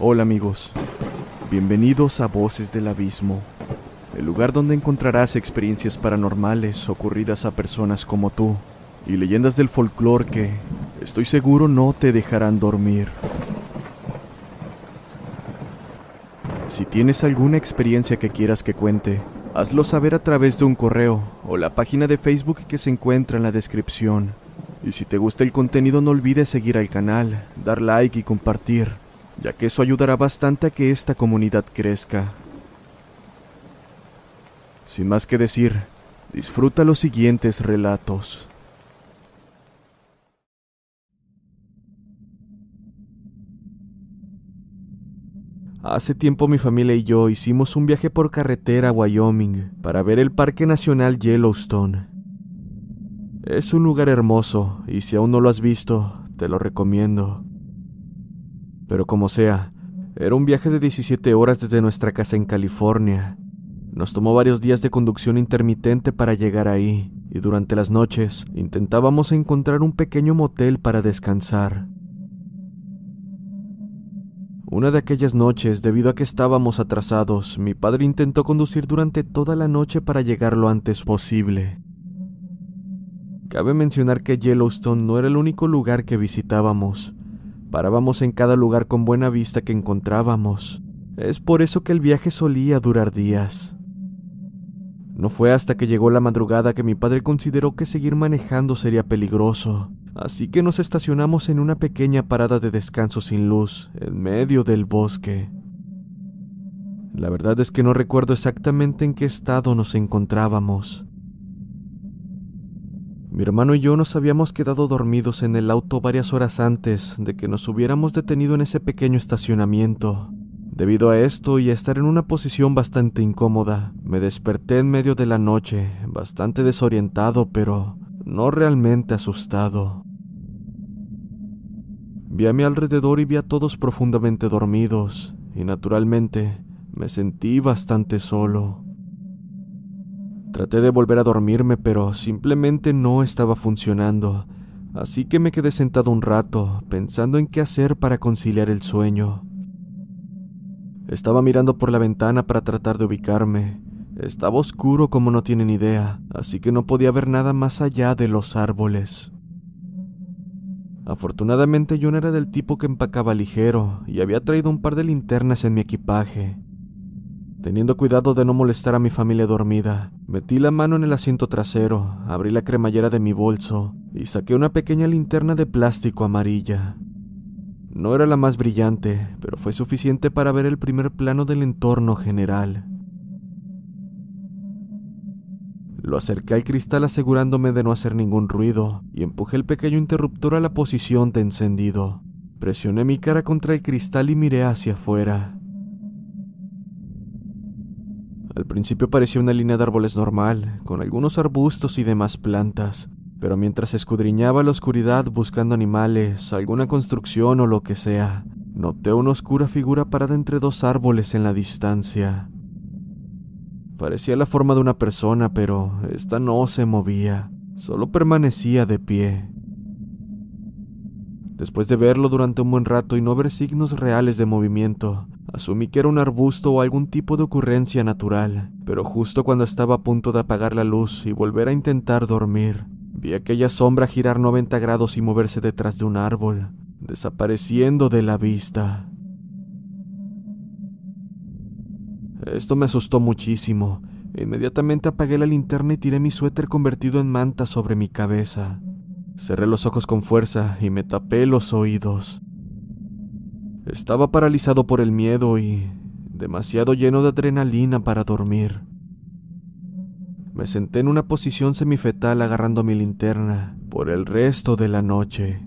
Hola amigos, bienvenidos a Voces del Abismo, el lugar donde encontrarás experiencias paranormales ocurridas a personas como tú y leyendas del folclore que, estoy seguro, no te dejarán dormir. Si tienes alguna experiencia que quieras que cuente, hazlo saber a través de un correo o la página de Facebook que se encuentra en la descripción. Y si te gusta el contenido no olvides seguir al canal, dar like y compartir, ya que eso ayudará bastante a que esta comunidad crezca. Sin más que decir, disfruta los siguientes relatos. Hace tiempo mi familia y yo hicimos un viaje por carretera a Wyoming para ver el Parque Nacional Yellowstone. Es un lugar hermoso y si aún no lo has visto, te lo recomiendo. Pero como sea, era un viaje de 17 horas desde nuestra casa en California. Nos tomó varios días de conducción intermitente para llegar ahí, y durante las noches intentábamos encontrar un pequeño motel para descansar. Una de aquellas noches, debido a que estábamos atrasados, mi padre intentó conducir durante toda la noche para llegar lo antes posible. Cabe mencionar que Yellowstone no era el único lugar que visitábamos. Parábamos en cada lugar con buena vista que encontrábamos. Es por eso que el viaje solía durar días. No fue hasta que llegó la madrugada que mi padre consideró que seguir manejando sería peligroso, así que nos estacionamos en una pequeña parada de descanso sin luz, en medio del bosque. La verdad es que no recuerdo exactamente en qué estado nos encontrábamos. Mi hermano y yo nos habíamos quedado dormidos en el auto varias horas antes de que nos hubiéramos detenido en ese pequeño estacionamiento. Debido a esto y a estar en una posición bastante incómoda, me desperté en medio de la noche, bastante desorientado, pero no realmente asustado. Vi a mi alrededor y vi a todos profundamente dormidos, y naturalmente me sentí bastante solo. Traté de volver a dormirme, pero simplemente no estaba funcionando, así que me quedé sentado un rato, pensando en qué hacer para conciliar el sueño. Estaba mirando por la ventana para tratar de ubicarme. Estaba oscuro como no tienen idea, así que no podía ver nada más allá de los árboles. Afortunadamente yo no era del tipo que empacaba ligero y había traído un par de linternas en mi equipaje. Teniendo cuidado de no molestar a mi familia dormida, metí la mano en el asiento trasero, abrí la cremallera de mi bolso y saqué una pequeña linterna de plástico amarilla. No era la más brillante, pero fue suficiente para ver el primer plano del entorno general. Lo acerqué al cristal asegurándome de no hacer ningún ruido y empujé el pequeño interruptor a la posición de encendido. Presioné mi cara contra el cristal y miré hacia afuera. Al principio parecía una línea de árboles normal, con algunos arbustos y demás plantas, pero mientras escudriñaba la oscuridad buscando animales, alguna construcción o lo que sea, noté una oscura figura parada entre dos árboles en la distancia. Parecía la forma de una persona, pero esta no se movía, solo permanecía de pie. Después de verlo durante un buen rato y no ver signos reales de movimiento, asumí que era un arbusto o algún tipo de ocurrencia natural, pero justo cuando estaba a punto de apagar la luz y volver a intentar dormir, vi aquella sombra girar 90 grados y moverse detrás de un árbol, desapareciendo de la vista. Esto me asustó muchísimo. Inmediatamente apagué la linterna y tiré mi suéter convertido en manta sobre mi cabeza. Cerré los ojos con fuerza y me tapé los oídos. Estaba paralizado por el miedo y demasiado lleno de adrenalina para dormir. Me senté en una posición semifetal agarrando mi linterna por el resto de la noche.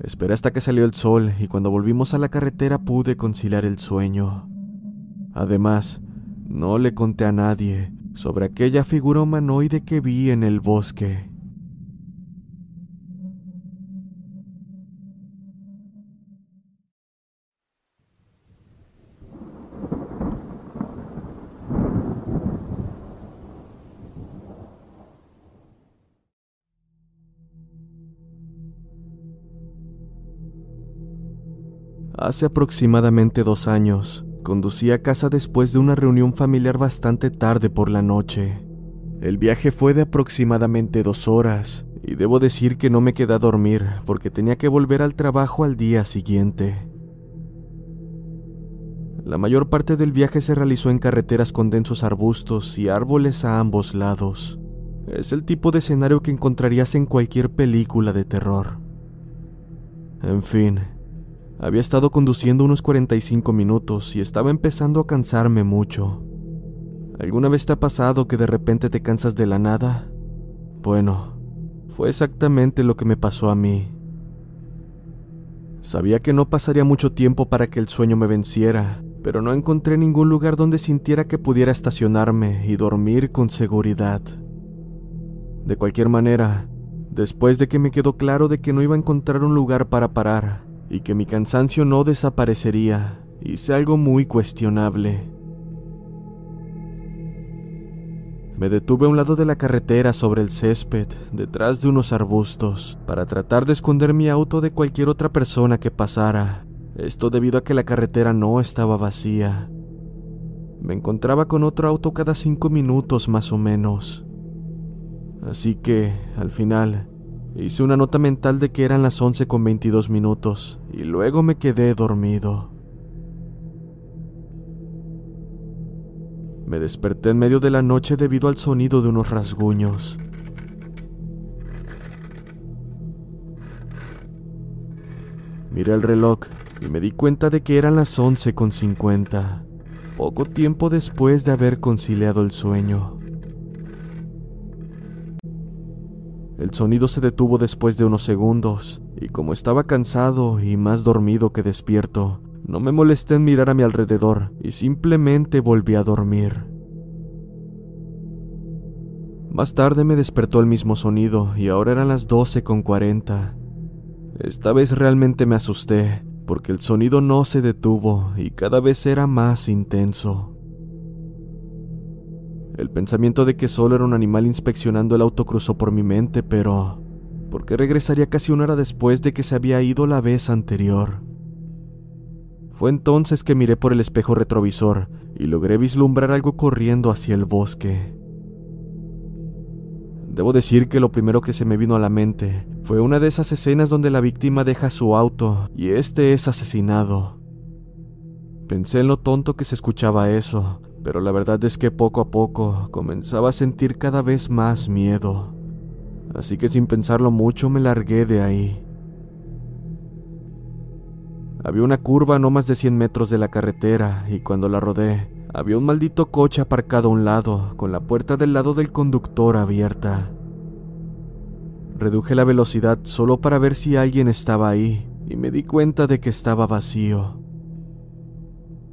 Esperé hasta que salió el sol y cuando volvimos a la carretera pude conciliar el sueño. Además, no le conté a nadie sobre aquella figura humanoide que vi en el bosque. Hace aproximadamente dos años, conducí a casa después de una reunión familiar bastante tarde por la noche. El viaje fue de aproximadamente dos horas, y debo decir que no me quedé a dormir porque tenía que volver al trabajo al día siguiente. La mayor parte del viaje se realizó en carreteras con densos arbustos y árboles a ambos lados. Es el tipo de escenario que encontrarías en cualquier película de terror. En fin, había estado conduciendo unos 45 minutos y estaba empezando a cansarme mucho. ¿Alguna vez te ha pasado que de repente te cansas de la nada? Bueno, fue exactamente lo que me pasó a mí. Sabía que no pasaría mucho tiempo para que el sueño me venciera, pero no encontré ningún lugar donde sintiera que pudiera estacionarme y dormir con seguridad. De cualquier manera, después de que me quedó claro de que no iba a encontrar un lugar para parar, y que mi cansancio no desaparecería, hice algo muy cuestionable. Me detuve a un lado de la carretera sobre el césped, detrás de unos arbustos, para tratar de esconder mi auto de cualquier otra persona que pasara. Esto debido a que la carretera no estaba vacía. Me encontraba con otro auto cada cinco minutos más o menos. Así que, al final, Hice una nota mental de que eran las 11 con 22 minutos y luego me quedé dormido. Me desperté en medio de la noche debido al sonido de unos rasguños. Miré el reloj y me di cuenta de que eran las 11 con 50, poco tiempo después de haber conciliado el sueño. El sonido se detuvo después de unos segundos, y como estaba cansado y más dormido que despierto, no me molesté en mirar a mi alrededor y simplemente volví a dormir. Más tarde me despertó el mismo sonido y ahora eran las 12 con 40. Esta vez realmente me asusté porque el sonido no se detuvo y cada vez era más intenso. El pensamiento de que solo era un animal inspeccionando el auto cruzó por mi mente, pero ¿por qué regresaría casi una hora después de que se había ido la vez anterior? Fue entonces que miré por el espejo retrovisor y logré vislumbrar algo corriendo hacia el bosque. Debo decir que lo primero que se me vino a la mente fue una de esas escenas donde la víctima deja su auto y este es asesinado. Pensé en lo tonto que se escuchaba eso, pero la verdad es que poco a poco comenzaba a sentir cada vez más miedo. Así que sin pensarlo mucho me largué de ahí. Había una curva no más de 100 metros de la carretera y cuando la rodé, había un maldito coche aparcado a un lado, con la puerta del lado del conductor abierta. Reduje la velocidad solo para ver si alguien estaba ahí y me di cuenta de que estaba vacío.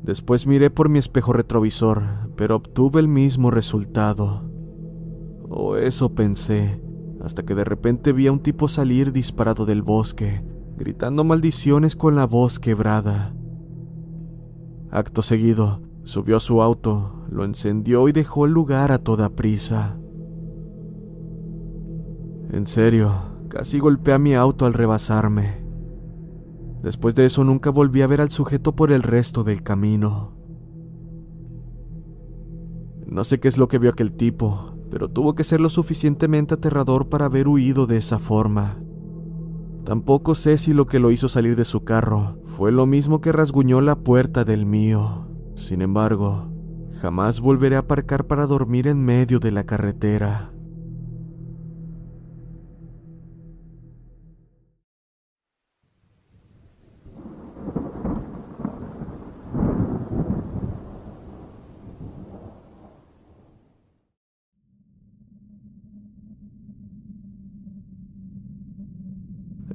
Después miré por mi espejo retrovisor, pero obtuve el mismo resultado. O eso pensé, hasta que de repente vi a un tipo salir disparado del bosque, gritando maldiciones con la voz quebrada. Acto seguido, subió a su auto, lo encendió y dejó el lugar a toda prisa. En serio, casi golpeé a mi auto al rebasarme. Después de eso nunca volví a ver al sujeto por el resto del camino. No sé qué es lo que vio aquel tipo, pero tuvo que ser lo suficientemente aterrador para haber huido de esa forma. Tampoco sé si lo que lo hizo salir de su carro fue lo mismo que rasguñó la puerta del mío. Sin embargo, jamás volveré a aparcar para dormir en medio de la carretera.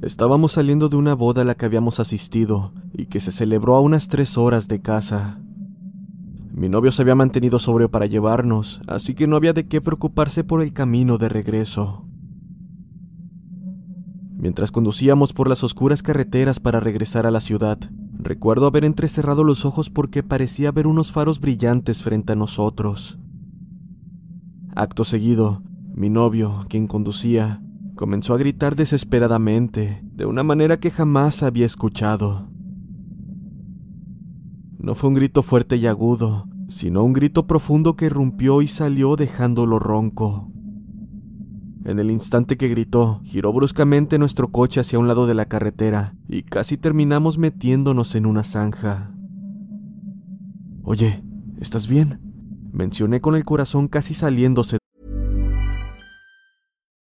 Estábamos saliendo de una boda a la que habíamos asistido y que se celebró a unas tres horas de casa. Mi novio se había mantenido sobrio para llevarnos, así que no había de qué preocuparse por el camino de regreso. Mientras conducíamos por las oscuras carreteras para regresar a la ciudad, recuerdo haber entrecerrado los ojos porque parecía ver unos faros brillantes frente a nosotros. Acto seguido, mi novio, quien conducía, comenzó a gritar desesperadamente, de una manera que jamás había escuchado. No fue un grito fuerte y agudo, sino un grito profundo que irrumpió y salió dejándolo ronco. En el instante que gritó, giró bruscamente nuestro coche hacia un lado de la carretera y casi terminamos metiéndonos en una zanja. Oye, ¿estás bien? Mencioné con el corazón casi saliéndose.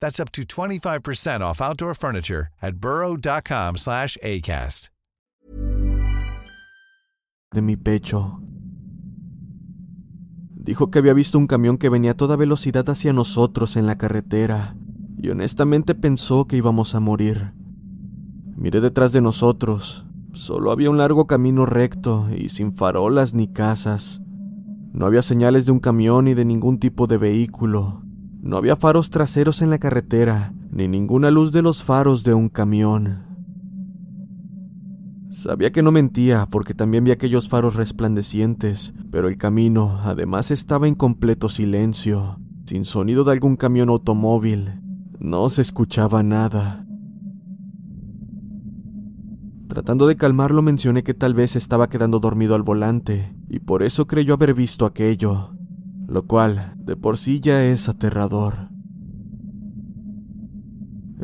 That's up to 25% off outdoor furniture at slash ACAST. De mi pecho. Dijo que había visto un camión que venía a toda velocidad hacia nosotros en la carretera, y honestamente pensó que íbamos a morir. Miré detrás de nosotros. Solo había un largo camino recto y sin farolas ni casas. No había señales de un camión ni de ningún tipo de vehículo. No había faros traseros en la carretera, ni ninguna luz de los faros de un camión. Sabía que no mentía porque también vi aquellos faros resplandecientes, pero el camino además estaba en completo silencio, sin sonido de algún camión automóvil. No se escuchaba nada. Tratando de calmarlo mencioné que tal vez estaba quedando dormido al volante, y por eso creyó haber visto aquello, lo cual de por sí ya es aterrador.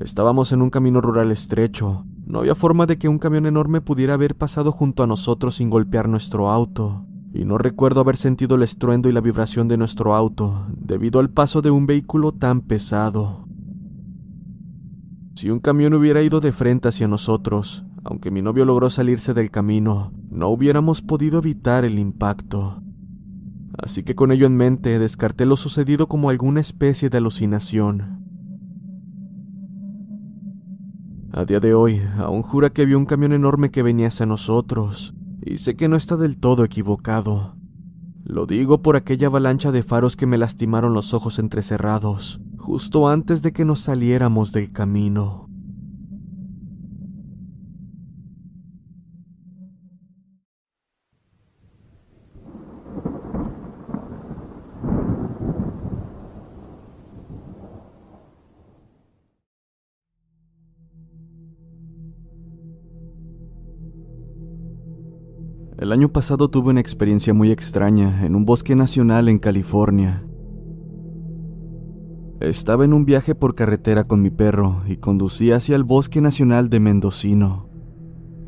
Estábamos en un camino rural estrecho, no había forma de que un camión enorme pudiera haber pasado junto a nosotros sin golpear nuestro auto, y no recuerdo haber sentido el estruendo y la vibración de nuestro auto debido al paso de un vehículo tan pesado. Si un camión hubiera ido de frente hacia nosotros, aunque mi novio logró salirse del camino, no hubiéramos podido evitar el impacto. Así que con ello en mente descarté lo sucedido como alguna especie de alucinación. A día de hoy, aún jura que vio un camión enorme que venía hacia nosotros, y sé que no está del todo equivocado. Lo digo por aquella avalancha de faros que me lastimaron los ojos entrecerrados, justo antes de que nos saliéramos del camino. El año pasado tuve una experiencia muy extraña en un bosque nacional en California. Estaba en un viaje por carretera con mi perro y conducía hacia el bosque nacional de Mendocino.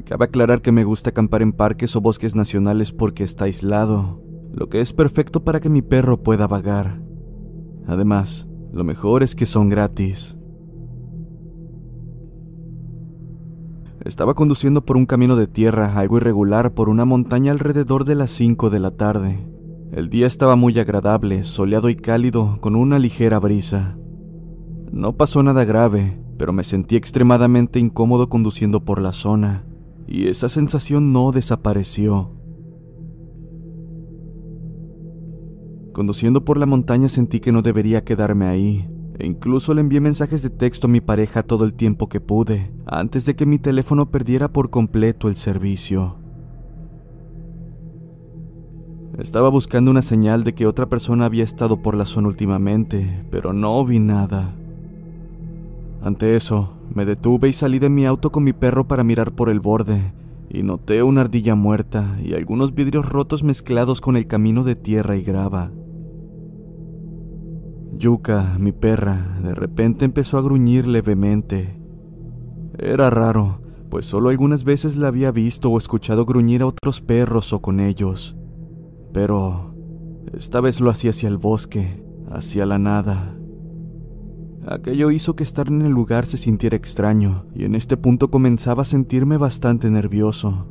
Cabe aclarar que me gusta acampar en parques o bosques nacionales porque está aislado, lo que es perfecto para que mi perro pueda vagar. Además, lo mejor es que son gratis. Estaba conduciendo por un camino de tierra algo irregular por una montaña alrededor de las 5 de la tarde. El día estaba muy agradable, soleado y cálido, con una ligera brisa. No pasó nada grave, pero me sentí extremadamente incómodo conduciendo por la zona, y esa sensación no desapareció. Conduciendo por la montaña sentí que no debería quedarme ahí, e incluso le envié mensajes de texto a mi pareja todo el tiempo que pude, antes de que mi teléfono perdiera por completo el servicio. Estaba buscando una señal de que otra persona había estado por la zona últimamente, pero no vi nada. Ante eso, me detuve y salí de mi auto con mi perro para mirar por el borde, y noté una ardilla muerta y algunos vidrios rotos mezclados con el camino de tierra y grava. Yuka, mi perra, de repente empezó a gruñir levemente. Era raro, pues solo algunas veces la había visto o escuchado gruñir a otros perros o con ellos. Pero esta vez lo hacía hacia el bosque, hacia la nada. Aquello hizo que estar en el lugar se sintiera extraño, y en este punto comenzaba a sentirme bastante nervioso.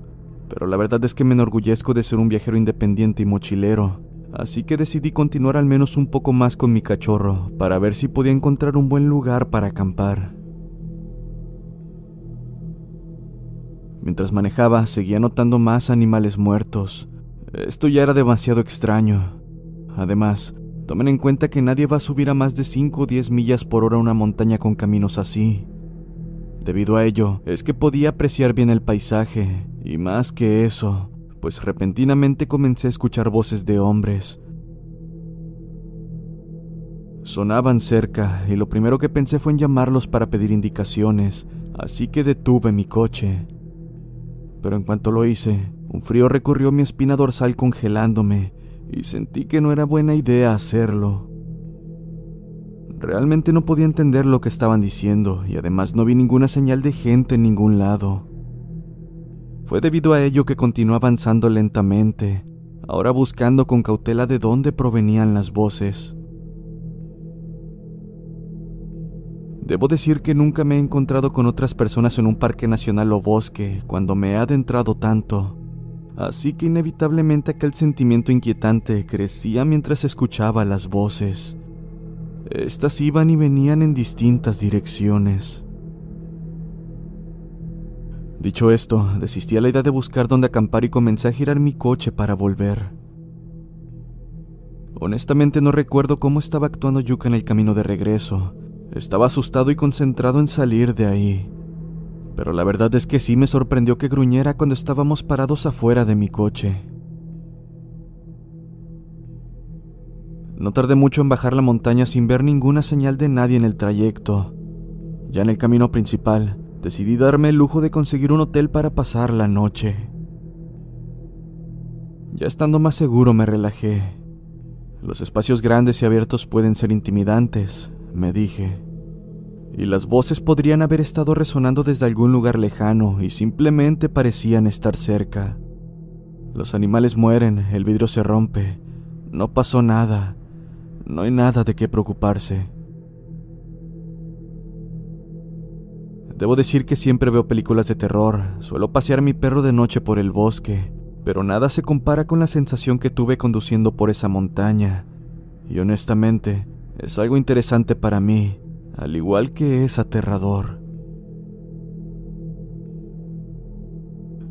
Pero la verdad es que me enorgullezco de ser un viajero independiente y mochilero, así que decidí continuar al menos un poco más con mi cachorro, para ver si podía encontrar un buen lugar para acampar. Mientras manejaba, seguía notando más animales muertos. Esto ya era demasiado extraño. Además, tomen en cuenta que nadie va a subir a más de 5 o 10 millas por hora una montaña con caminos así. Debido a ello, es que podía apreciar bien el paisaje, y más que eso, pues repentinamente comencé a escuchar voces de hombres. Sonaban cerca, y lo primero que pensé fue en llamarlos para pedir indicaciones, así que detuve mi coche pero en cuanto lo hice, un frío recorrió mi espina dorsal congelándome y sentí que no era buena idea hacerlo. Realmente no podía entender lo que estaban diciendo y además no vi ninguna señal de gente en ningún lado. Fue debido a ello que continué avanzando lentamente, ahora buscando con cautela de dónde provenían las voces. Debo decir que nunca me he encontrado con otras personas en un parque nacional o bosque cuando me he adentrado tanto, así que inevitablemente aquel sentimiento inquietante crecía mientras escuchaba las voces. Estas iban y venían en distintas direcciones. Dicho esto, desistí a la idea de buscar dónde acampar y comencé a girar mi coche para volver. Honestamente no recuerdo cómo estaba actuando Yuka en el camino de regreso, estaba asustado y concentrado en salir de ahí. Pero la verdad es que sí me sorprendió que gruñera cuando estábamos parados afuera de mi coche. No tardé mucho en bajar la montaña sin ver ninguna señal de nadie en el trayecto. Ya en el camino principal, decidí darme el lujo de conseguir un hotel para pasar la noche. Ya estando más seguro me relajé. Los espacios grandes y abiertos pueden ser intimidantes, me dije. Y las voces podrían haber estado resonando desde algún lugar lejano y simplemente parecían estar cerca. Los animales mueren, el vidrio se rompe, no pasó nada, no hay nada de qué preocuparse. Debo decir que siempre veo películas de terror, suelo pasear mi perro de noche por el bosque, pero nada se compara con la sensación que tuve conduciendo por esa montaña. Y honestamente, es algo interesante para mí, al igual que es aterrador.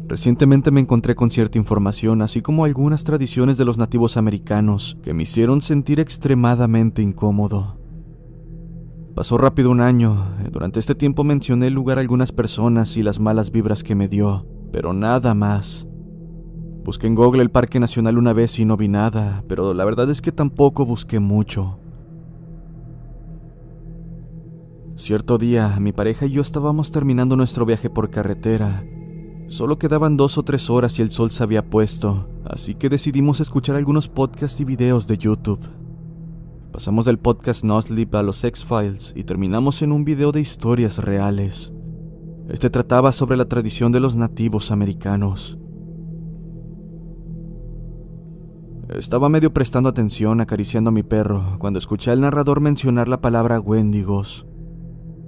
Recientemente me encontré con cierta información, así como algunas tradiciones de los nativos americanos, que me hicieron sentir extremadamente incómodo. Pasó rápido un año, durante este tiempo mencioné el lugar a algunas personas y las malas vibras que me dio, pero nada más. Busqué en Google el Parque Nacional una vez y no vi nada, pero la verdad es que tampoco busqué mucho. Cierto día, mi pareja y yo estábamos terminando nuestro viaje por carretera. Solo quedaban dos o tres horas y el sol se había puesto, así que decidimos escuchar algunos podcasts y videos de YouTube. Pasamos del podcast No Sleep a los X-Files y terminamos en un video de historias reales. Este trataba sobre la tradición de los nativos americanos. Estaba medio prestando atención acariciando a mi perro cuando escuché al narrador mencionar la palabra Wendigos.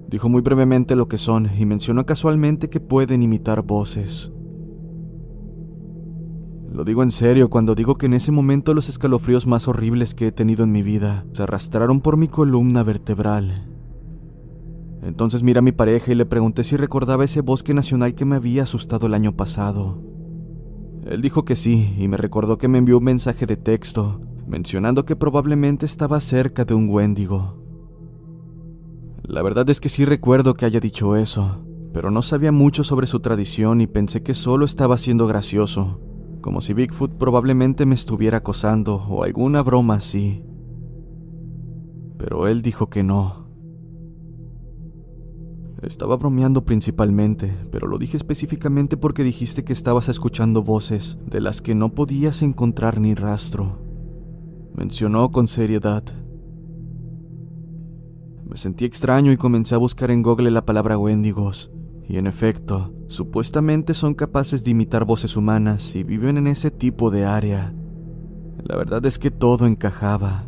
Dijo muy brevemente lo que son y mencionó casualmente que pueden imitar voces. Lo digo en serio cuando digo que en ese momento los escalofríos más horribles que he tenido en mi vida se arrastraron por mi columna vertebral. Entonces miré a mi pareja y le pregunté si recordaba ese bosque nacional que me había asustado el año pasado. Él dijo que sí y me recordó que me envió un mensaje de texto mencionando que probablemente estaba cerca de un Wendigo. La verdad es que sí recuerdo que haya dicho eso, pero no sabía mucho sobre su tradición y pensé que solo estaba siendo gracioso, como si Bigfoot probablemente me estuviera acosando o alguna broma así. Pero él dijo que no. Estaba bromeando principalmente, pero lo dije específicamente porque dijiste que estabas escuchando voces de las que no podías encontrar ni rastro. Mencionó con seriedad. Me sentí extraño y comencé a buscar en Google la palabra Wendigos. Y en efecto, supuestamente son capaces de imitar voces humanas y viven en ese tipo de área. La verdad es que todo encajaba.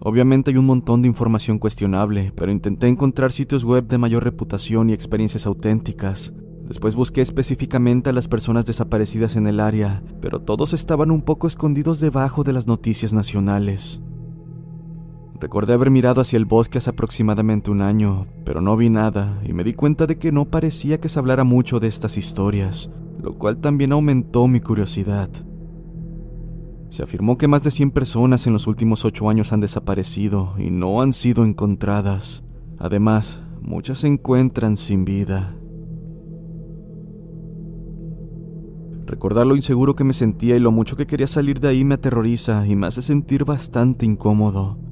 Obviamente hay un montón de información cuestionable, pero intenté encontrar sitios web de mayor reputación y experiencias auténticas. Después busqué específicamente a las personas desaparecidas en el área, pero todos estaban un poco escondidos debajo de las noticias nacionales. Recordé haber mirado hacia el bosque hace aproximadamente un año, pero no vi nada y me di cuenta de que no parecía que se hablara mucho de estas historias, lo cual también aumentó mi curiosidad. Se afirmó que más de 100 personas en los últimos ocho años han desaparecido y no han sido encontradas. Además, muchas se encuentran sin vida. Recordar lo inseguro que me sentía y lo mucho que quería salir de ahí me aterroriza y me hace sentir bastante incómodo.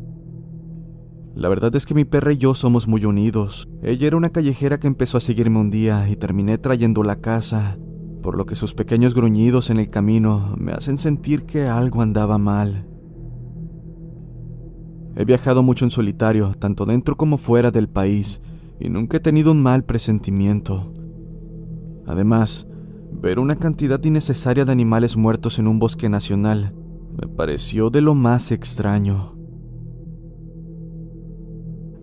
La verdad es que mi perra y yo somos muy unidos. Ella era una callejera que empezó a seguirme un día y terminé trayéndola a casa, por lo que sus pequeños gruñidos en el camino me hacen sentir que algo andaba mal. He viajado mucho en solitario, tanto dentro como fuera del país, y nunca he tenido un mal presentimiento. Además, ver una cantidad innecesaria de animales muertos en un bosque nacional me pareció de lo más extraño.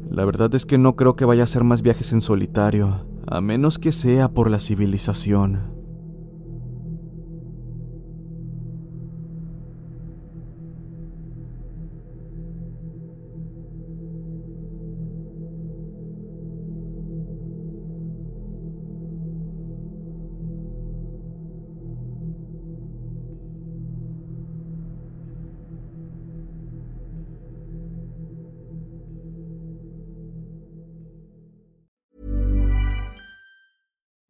La verdad es que no creo que vaya a hacer más viajes en solitario, a menos que sea por la civilización.